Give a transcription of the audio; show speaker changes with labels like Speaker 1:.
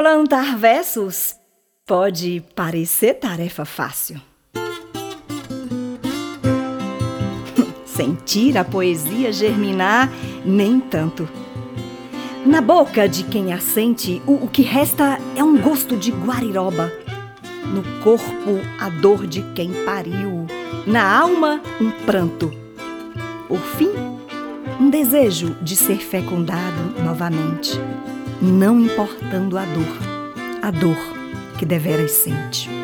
Speaker 1: Plantar versos pode parecer tarefa fácil. Sentir a poesia germinar, nem tanto. Na boca de quem a sente, o, o que resta é um gosto de guariroba. No corpo, a dor de quem pariu. Na alma, um pranto. Por fim, um desejo de ser fecundado novamente, não importando a dor, a dor que deveras sente.